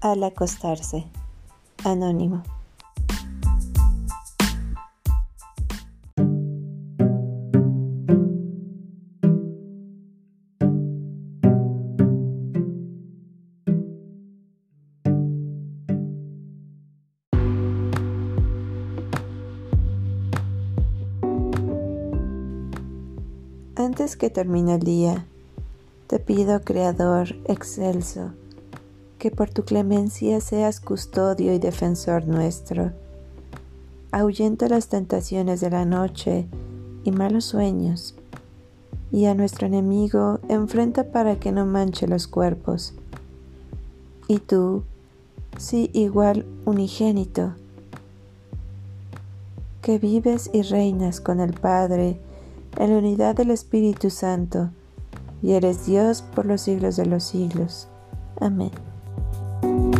Al acostarse. Anónimo. Antes que termine el día, te pido, Creador excelso, que por tu clemencia seas custodio y defensor nuestro. Ahuyenta las tentaciones de la noche y malos sueños, y a nuestro enemigo enfrenta para que no manche los cuerpos. Y tú, sí igual unigénito, que vives y reinas con el Padre en la unidad del Espíritu Santo, y eres Dios por los siglos de los siglos. Amén.